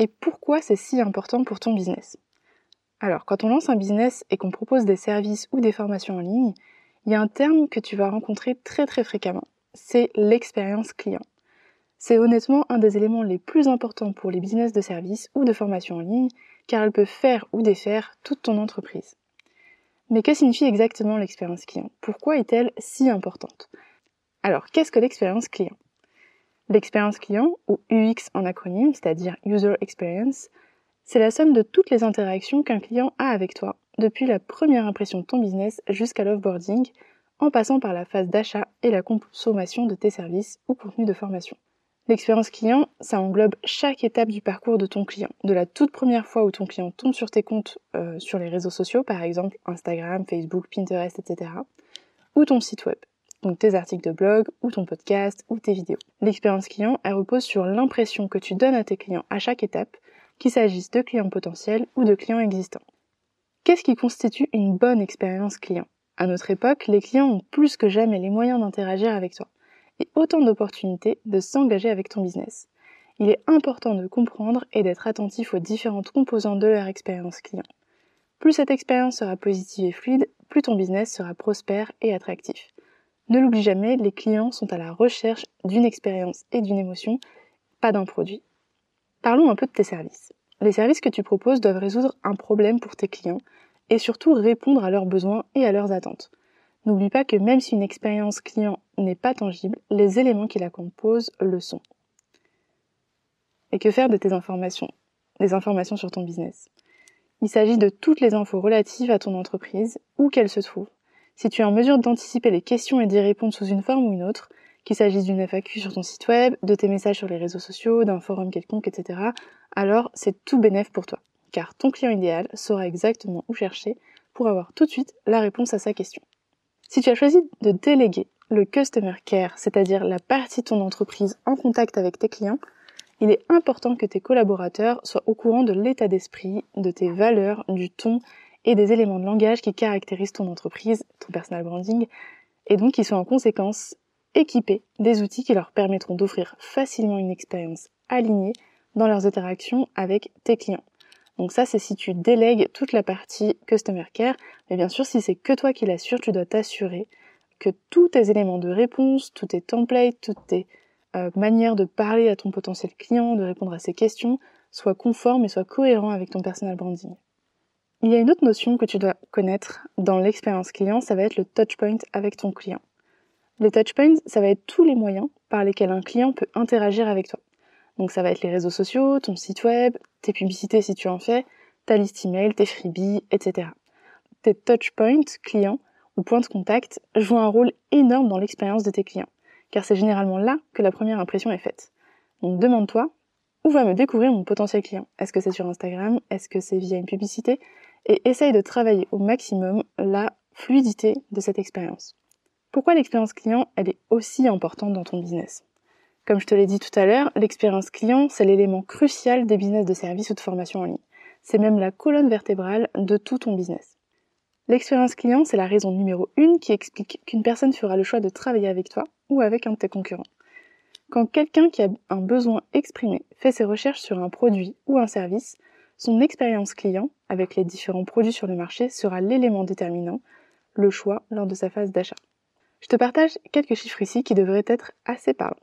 et pourquoi c'est si important pour ton business? Alors, quand on lance un business et qu'on propose des services ou des formations en ligne, il y a un terme que tu vas rencontrer très très fréquemment. C'est l'expérience client. C'est honnêtement un des éléments les plus importants pour les business de services ou de formation en ligne, car elle peut faire ou défaire toute ton entreprise. Mais que signifie exactement l'expérience client? Pourquoi est-elle si importante? Alors, qu'est-ce que l'expérience client? L'expérience client, ou UX en acronyme, c'est-à-dire User Experience, c'est la somme de toutes les interactions qu'un client a avec toi, depuis la première impression de ton business jusqu'à l'offboarding, en passant par la phase d'achat et la consommation de tes services ou contenus de formation. L'expérience client, ça englobe chaque étape du parcours de ton client, de la toute première fois où ton client tombe sur tes comptes euh, sur les réseaux sociaux, par exemple Instagram, Facebook, Pinterest, etc., ou ton site web donc tes articles de blog ou ton podcast ou tes vidéos. L'expérience client, elle repose sur l'impression que tu donnes à tes clients à chaque étape, qu'il s'agisse de clients potentiels ou de clients existants. Qu'est-ce qui constitue une bonne expérience client? À notre époque, les clients ont plus que jamais les moyens d'interagir avec toi et autant d'opportunités de s'engager avec ton business. Il est important de comprendre et d'être attentif aux différentes composantes de leur expérience client. Plus cette expérience sera positive et fluide, plus ton business sera prospère et attractif. Ne l'oublie jamais, les clients sont à la recherche d'une expérience et d'une émotion, pas d'un produit. Parlons un peu de tes services. Les services que tu proposes doivent résoudre un problème pour tes clients et surtout répondre à leurs besoins et à leurs attentes. N'oublie pas que même si une expérience client n'est pas tangible, les éléments qui la composent le sont. Et que faire de tes informations Des informations sur ton business? Il s'agit de toutes les infos relatives à ton entreprise, où qu'elles se trouvent, si tu es en mesure d'anticiper les questions et d'y répondre sous une forme ou une autre, qu'il s'agisse d'une FAQ sur ton site web, de tes messages sur les réseaux sociaux, d'un forum quelconque, etc., alors c'est tout bénéf pour toi, car ton client idéal saura exactement où chercher pour avoir tout de suite la réponse à sa question. Si tu as choisi de déléguer le Customer Care, c'est-à-dire la partie de ton entreprise en contact avec tes clients, il est important que tes collaborateurs soient au courant de l'état d'esprit, de tes valeurs, du ton et des éléments de langage qui caractérisent ton entreprise, ton personal branding, et donc qui sont en conséquence équipés des outils qui leur permettront d'offrir facilement une expérience alignée dans leurs interactions avec tes clients. Donc ça, c'est si tu délègues toute la partie Customer Care. Mais bien sûr, si c'est que toi qui l'assures, tu dois t'assurer que tous tes éléments de réponse, tous tes templates, toutes tes euh, manières de parler à ton potentiel client, de répondre à ses questions, soient conformes et soient cohérents avec ton personal branding. Il y a une autre notion que tu dois connaître dans l'expérience client, ça va être le touchpoint avec ton client. Les touchpoints, ça va être tous les moyens par lesquels un client peut interagir avec toi. Donc ça va être les réseaux sociaux, ton site web, tes publicités si tu en fais, ta liste email, tes freebies, etc. Tes touchpoints clients ou points de contact jouent un rôle énorme dans l'expérience de tes clients, car c'est généralement là que la première impression est faite. Donc demande-toi, où va me découvrir mon potentiel client? Est-ce que c'est sur Instagram? Est-ce que c'est via une publicité? Et essaye de travailler au maximum la fluidité de cette expérience. Pourquoi l'expérience client, elle est aussi importante dans ton business? Comme je te l'ai dit tout à l'heure, l'expérience client, c'est l'élément crucial des business de service ou de formation en ligne. C'est même la colonne vertébrale de tout ton business. L'expérience client, c'est la raison numéro une qui explique qu'une personne fera le choix de travailler avec toi ou avec un de tes concurrents. Quand quelqu'un qui a un besoin exprimé fait ses recherches sur un produit ou un service, son expérience client avec les différents produits sur le marché sera l'élément déterminant, le choix lors de sa phase d'achat. Je te partage quelques chiffres ici qui devraient être assez parlants.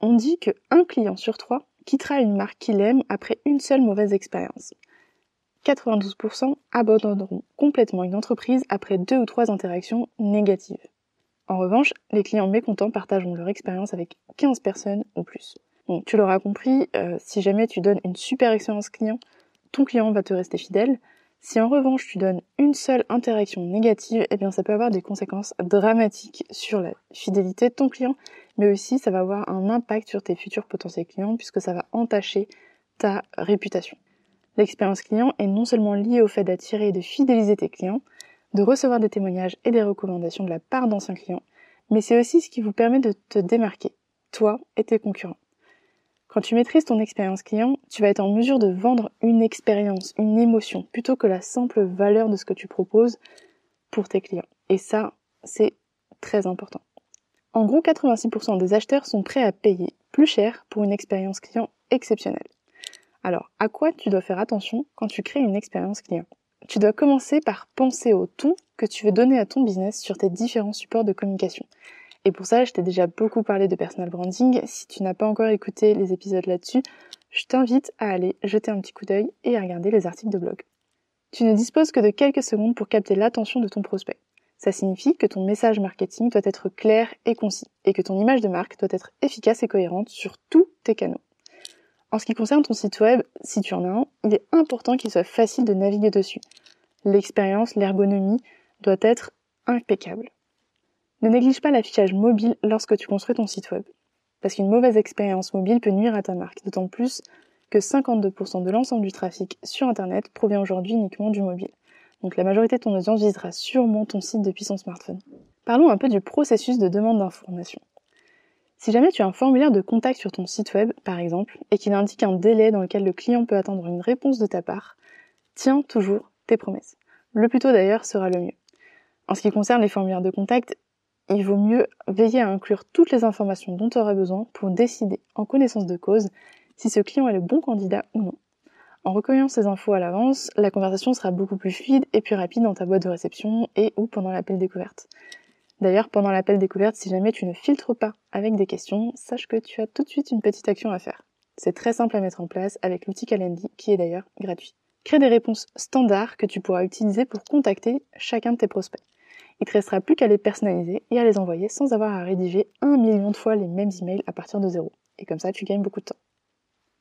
On dit que un client sur trois quittera une marque qu'il aime après une seule mauvaise expérience. 92% abandonneront complètement une entreprise après deux ou trois interactions négatives. En revanche, les clients mécontents partageront leur expérience avec 15 personnes ou plus. Donc tu l'auras compris, euh, si jamais tu donnes une super expérience client, ton client va te rester fidèle. Si en revanche tu donnes une seule interaction négative, eh bien ça peut avoir des conséquences dramatiques sur la fidélité de ton client, mais aussi ça va avoir un impact sur tes futurs potentiels clients puisque ça va entacher ta réputation. L'expérience client est non seulement liée au fait d'attirer et de fidéliser tes clients, de recevoir des témoignages et des recommandations de la part d'anciens clients, mais c'est aussi ce qui vous permet de te démarquer, toi et tes concurrents. Quand tu maîtrises ton expérience client, tu vas être en mesure de vendre une expérience, une émotion, plutôt que la simple valeur de ce que tu proposes pour tes clients. Et ça, c'est très important. En gros, 86% des acheteurs sont prêts à payer plus cher pour une expérience client exceptionnelle. Alors, à quoi tu dois faire attention quand tu crées une expérience client? Tu dois commencer par penser au ton que tu veux donner à ton business sur tes différents supports de communication. Et pour ça, je t'ai déjà beaucoup parlé de personal branding. Si tu n'as pas encore écouté les épisodes là-dessus, je t'invite à aller jeter un petit coup d'œil et à regarder les articles de blog. Tu ne disposes que de quelques secondes pour capter l'attention de ton prospect. Ça signifie que ton message marketing doit être clair et concis, et que ton image de marque doit être efficace et cohérente sur tous tes canaux. En ce qui concerne ton site web, si tu en as un, il est important qu'il soit facile de naviguer dessus. L'expérience, l'ergonomie doit être impeccable. Ne néglige pas l'affichage mobile lorsque tu construis ton site web, parce qu'une mauvaise expérience mobile peut nuire à ta marque, d'autant plus que 52% de l'ensemble du trafic sur Internet provient aujourd'hui uniquement du mobile. Donc la majorité de ton audience visitera sûrement ton site depuis son smartphone. Parlons un peu du processus de demande d'information. Si jamais tu as un formulaire de contact sur ton site web, par exemple, et qu'il indique un délai dans lequel le client peut attendre une réponse de ta part, tiens toujours tes promesses. Le plus tôt d'ailleurs sera le mieux. En ce qui concerne les formulaires de contact, il vaut mieux veiller à inclure toutes les informations dont tu auras besoin pour décider en connaissance de cause si ce client est le bon candidat ou non. En recueillant ces infos à l'avance, la conversation sera beaucoup plus fluide et plus rapide dans ta boîte de réception et ou pendant l'appel découverte. D'ailleurs, pendant l'appel découverte, si jamais tu ne filtres pas avec des questions, sache que tu as tout de suite une petite action à faire. C'est très simple à mettre en place avec l'outil Calendly qui est d'ailleurs gratuit. Crée des réponses standards que tu pourras utiliser pour contacter chacun de tes prospects. Il te restera plus qu'à les personnaliser et à les envoyer sans avoir à rédiger un million de fois les mêmes emails à partir de zéro. Et comme ça, tu gagnes beaucoup de temps.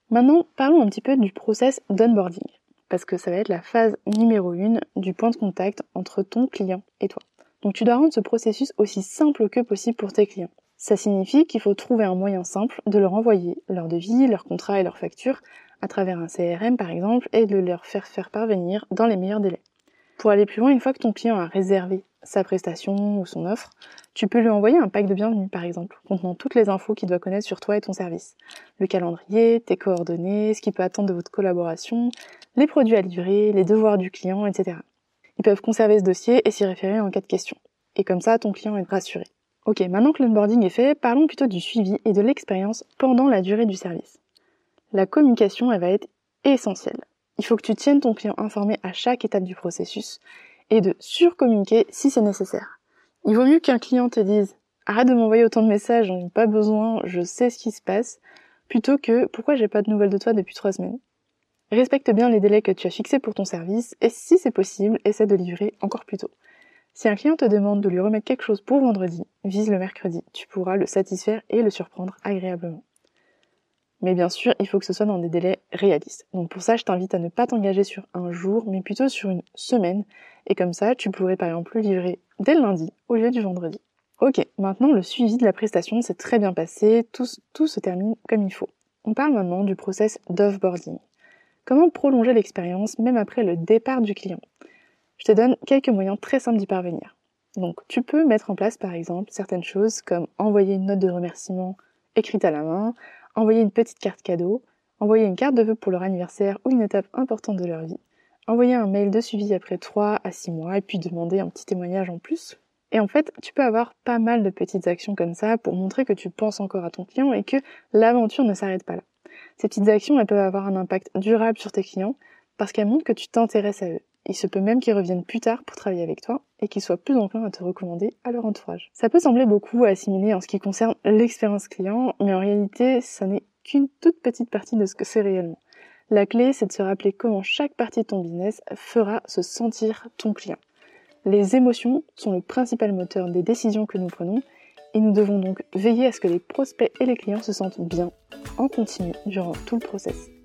Maintenant, parlons un petit peu du process d'onboarding, parce que ça va être la phase numéro une du point de contact entre ton client et toi. Donc tu dois rendre ce processus aussi simple que possible pour tes clients. Ça signifie qu'il faut trouver un moyen simple de leur envoyer leur devis, leur contrat et leur facture à travers un CRM par exemple et de leur faire faire parvenir dans les meilleurs délais. Pour aller plus loin, une fois que ton client a réservé sa prestation ou son offre, tu peux lui envoyer un pack de bienvenue par exemple, contenant toutes les infos qu'il doit connaître sur toi et ton service. Le calendrier, tes coordonnées, ce qu'il peut attendre de votre collaboration, les produits à livrer, les devoirs du client, etc. Ils peuvent conserver ce dossier et s'y référer en cas de question. Et comme ça, ton client est rassuré. Ok, maintenant que l'onboarding est fait, parlons plutôt du suivi et de l'expérience pendant la durée du service. La communication, elle va être essentielle. Il faut que tu tiennes ton client informé à chaque étape du processus et de surcommuniquer si c'est nécessaire. Il vaut mieux qu'un client te dise arrête de m'envoyer autant de messages, j'en ai pas besoin, je sais ce qui se passe, plutôt que pourquoi j'ai pas de nouvelles de toi depuis trois semaines? Respecte bien les délais que tu as fixés pour ton service et si c'est possible, essaie de livrer encore plus tôt. Si un client te demande de lui remettre quelque chose pour vendredi, vise le mercredi, tu pourras le satisfaire et le surprendre agréablement. Mais bien sûr, il faut que ce soit dans des délais réalistes. Donc pour ça, je t'invite à ne pas t'engager sur un jour, mais plutôt sur une semaine. Et comme ça, tu pourrais par exemple livrer dès le lundi au lieu du vendredi. Ok, maintenant le suivi de la prestation s'est très bien passé, tout, tout se termine comme il faut. On parle maintenant du process d'offboarding. Comment prolonger l'expérience même après le départ du client? Je te donne quelques moyens très simples d'y parvenir. Donc tu peux mettre en place par exemple certaines choses comme envoyer une note de remerciement écrite à la main, envoyer une petite carte cadeau, envoyer une carte de vœux pour leur anniversaire ou une étape importante de leur vie, envoyer un mail de suivi après 3 à 6 mois et puis demander un petit témoignage en plus. Et en fait, tu peux avoir pas mal de petites actions comme ça pour montrer que tu penses encore à ton client et que l'aventure ne s'arrête pas là. Ces petites actions, elles peuvent avoir un impact durable sur tes clients parce qu'elles montrent que tu t'intéresses à eux. Il se peut même qu'ils reviennent plus tard pour travailler avec toi et qu'ils soient plus enclins à te recommander à leur entourage. Ça peut sembler beaucoup à assimiler en ce qui concerne l'expérience client, mais en réalité, ça n'est qu'une toute petite partie de ce que c'est réellement. La clé, c'est de se rappeler comment chaque partie de ton business fera se sentir ton client. Les émotions sont le principal moteur des décisions que nous prenons et nous devons donc veiller à ce que les prospects et les clients se sentent bien en continu durant tout le process.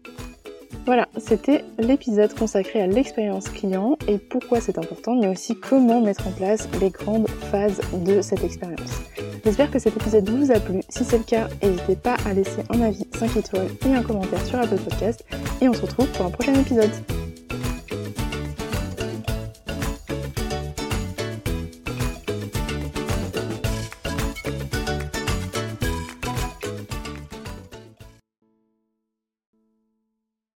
Voilà, c'était l'épisode consacré à l'expérience client et pourquoi c'est important, mais aussi comment mettre en place les grandes phases de cette expérience. J'espère que cet épisode vous a plu. Si c'est le cas, n'hésitez pas à laisser un avis 5 étoiles et un commentaire sur Apple Podcast. Et on se retrouve pour un prochain épisode.